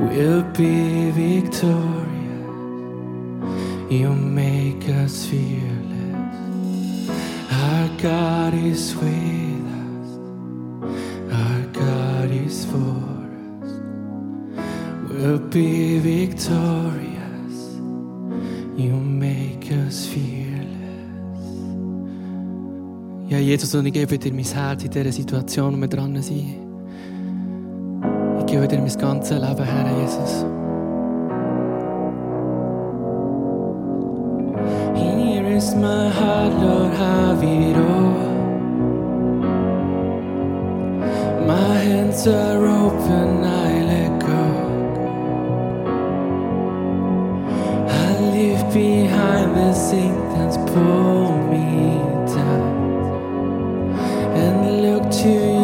We'll be victorious. You make us fearless. Our God is with us. Our God is for us. We'll be victorious. You make us fearless. Ja, Jesus, und ich gebe dir mein Herz in dieser Situation, wo wir dran sind. gebe dir mein ganzes Leben, Herr Jesus. Here is my heart, Lord, have it all. My hands are open, I let go. I leave behind the things that's pulled me down and look to you.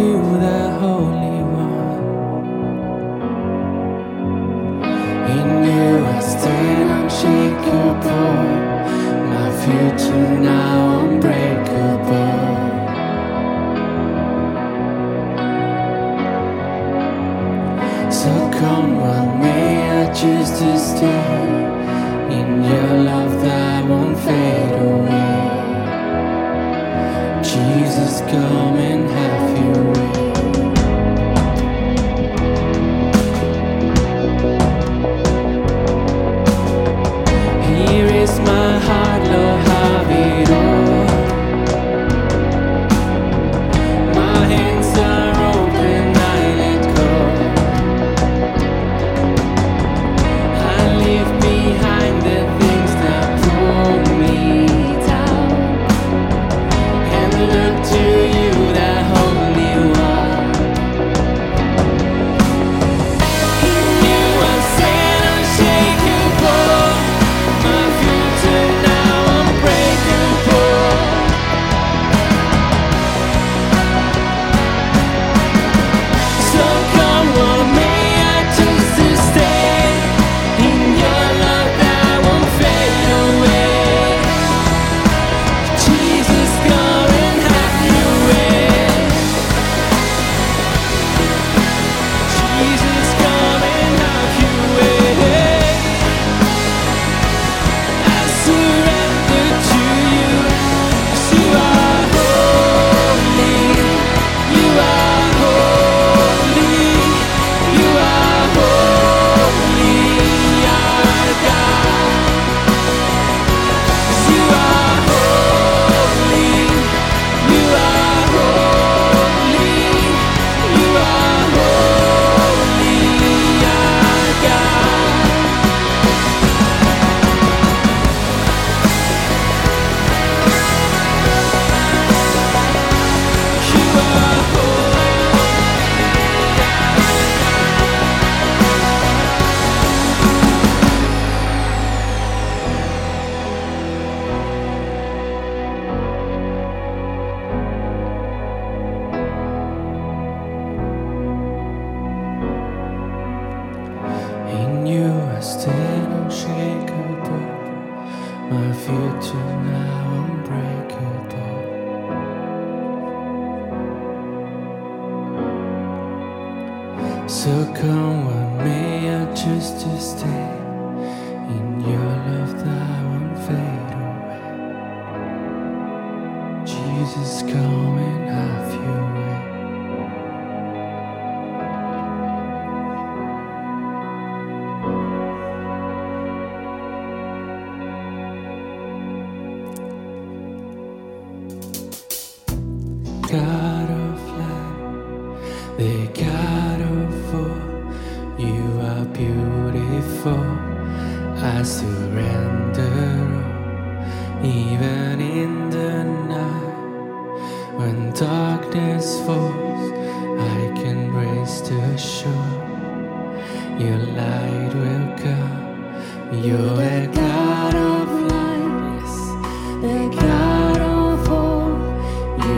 Jesus, coming after. you.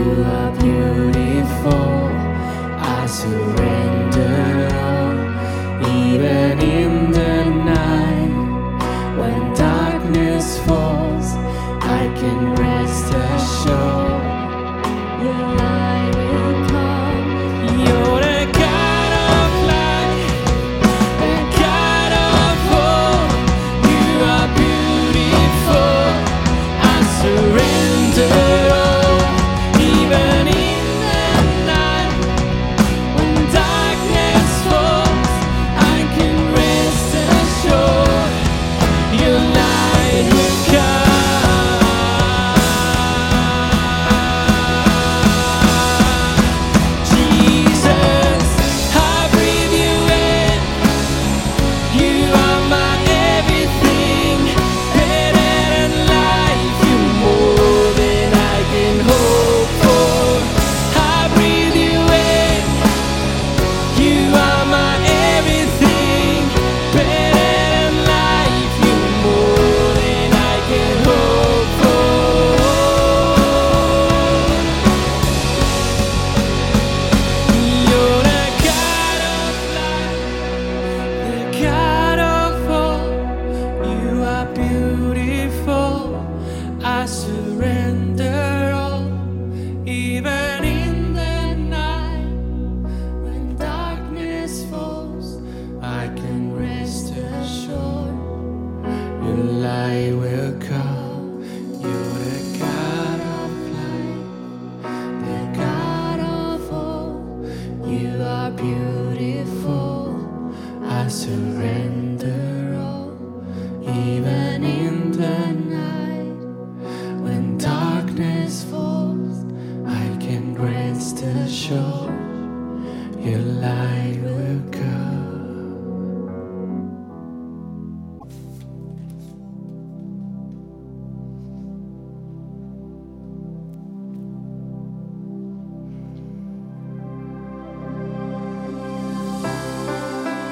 You are beautiful. I surrender all, even in the night. When darkness falls, I can rest assured.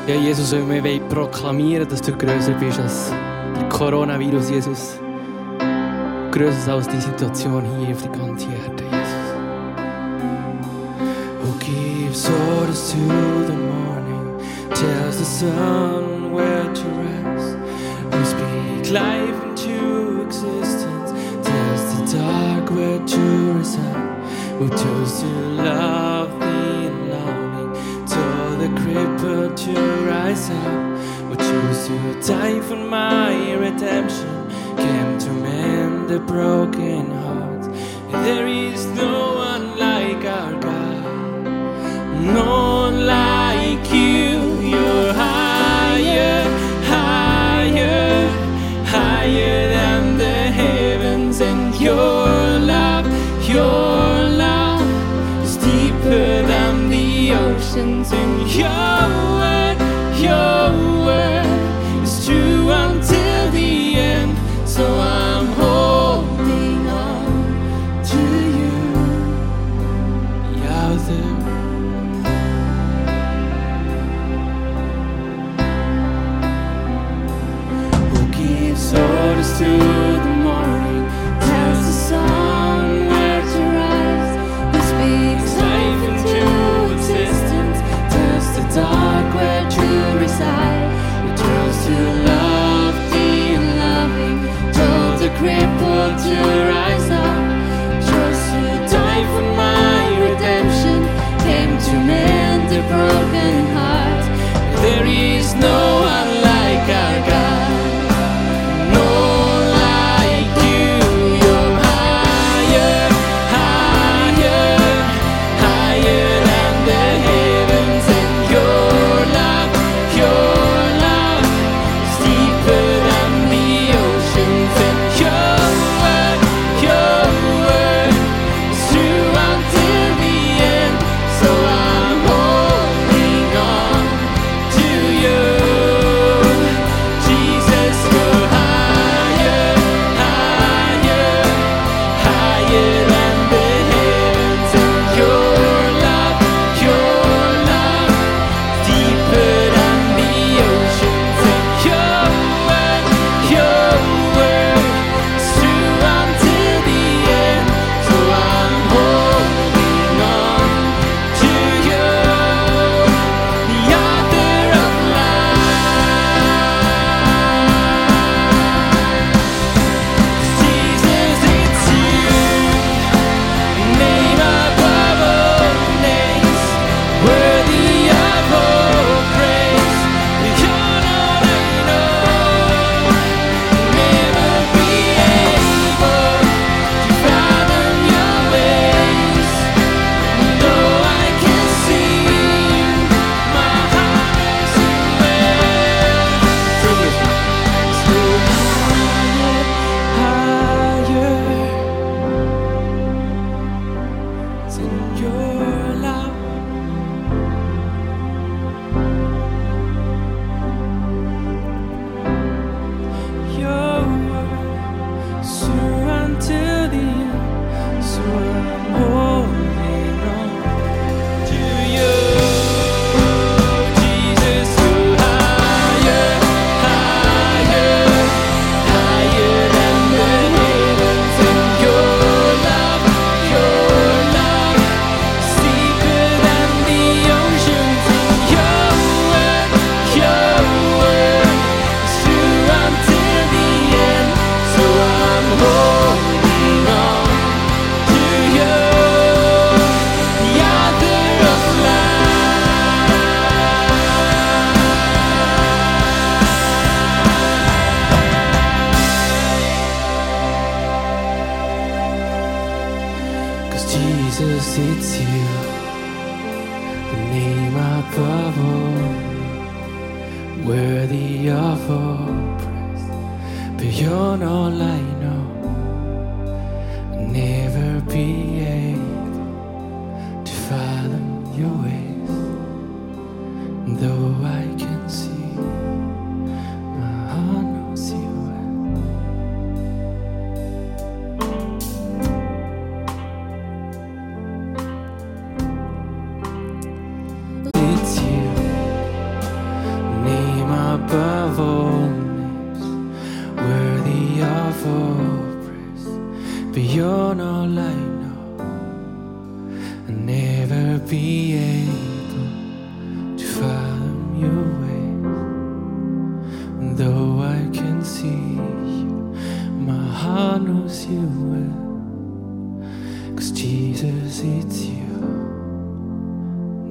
Ja, Jesus, weil wir wollen proklamieren, dass du größer bist als der Coronavirus, Jesus. Größer als die Situation hier auf der ganzen Erde, Jesus. Who gives orders to the morning, tells the sun where to rest. Who speak life into existence, tells the dark where to reside. Who chose to love crippled to rise up Would choose to die for my redemption? Came to mend the broken heart. There is no one like our God. No one like you.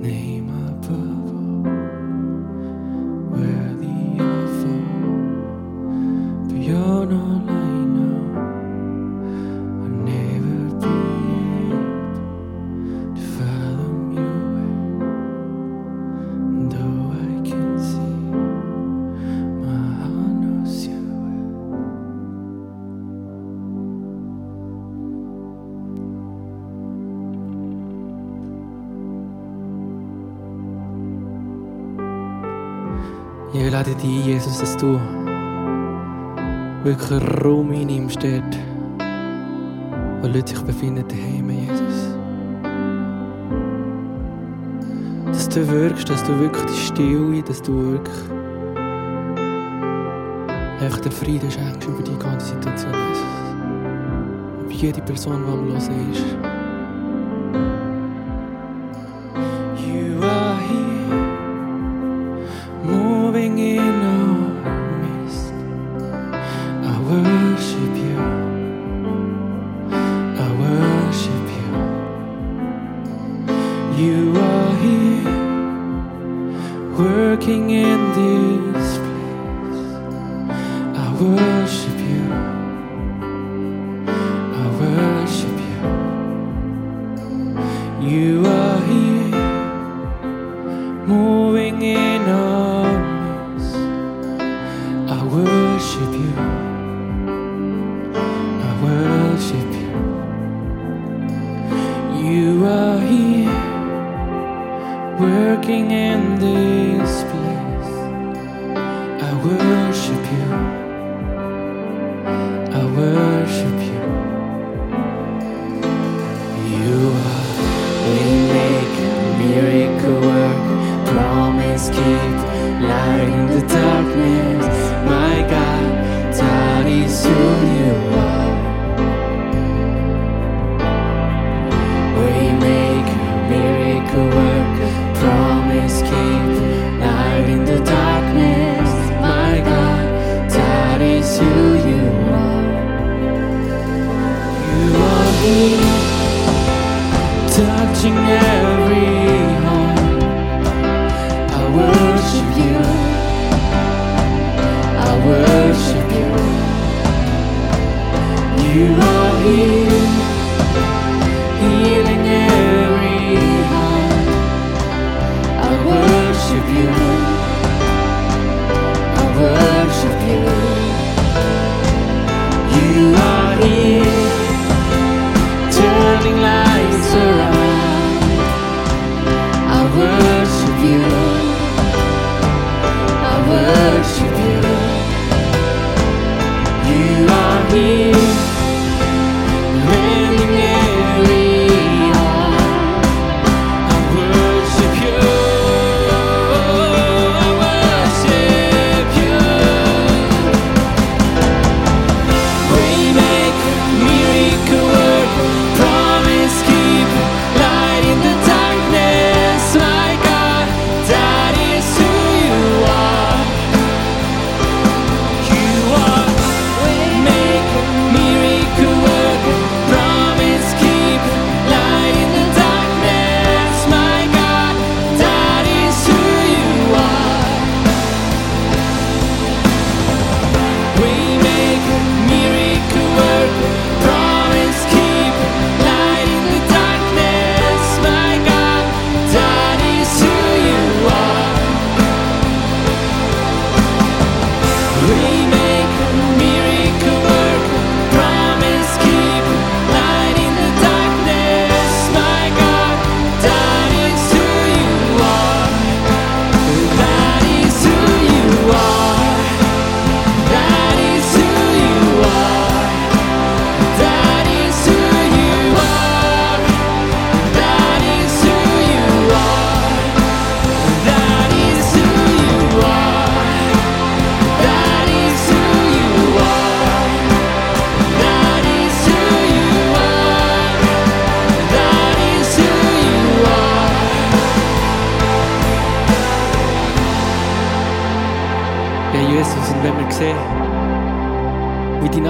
name danke Jesus, dass du wirklich Raum einnimmst dort, wo Leute sich befinden daheim, Jesus. Dass du wirkst, dass du wirklich die Stille, dass du wirklich echt den Frieden schenkst über die ganze Situation, Jesus. Über jede Person, die am Hören ist. moving in our midst. I worship you. I worship you. You are here, working in the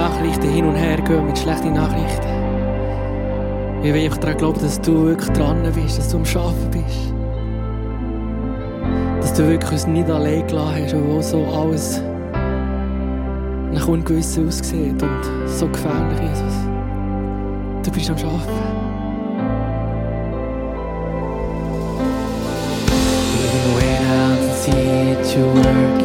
Nachrichten hin und her gehen mit schlechten Nachrichten. Ich will einfach daran glauben, dass du wirklich dran bist, dass du am Arbeiten bist. Dass du wirklich uns nicht allein gelassen hast, wo so alles nach Ungewissen aussieht und so gefährlich, Jesus. Du bist am Arbeiten. Even when I see it, you're working.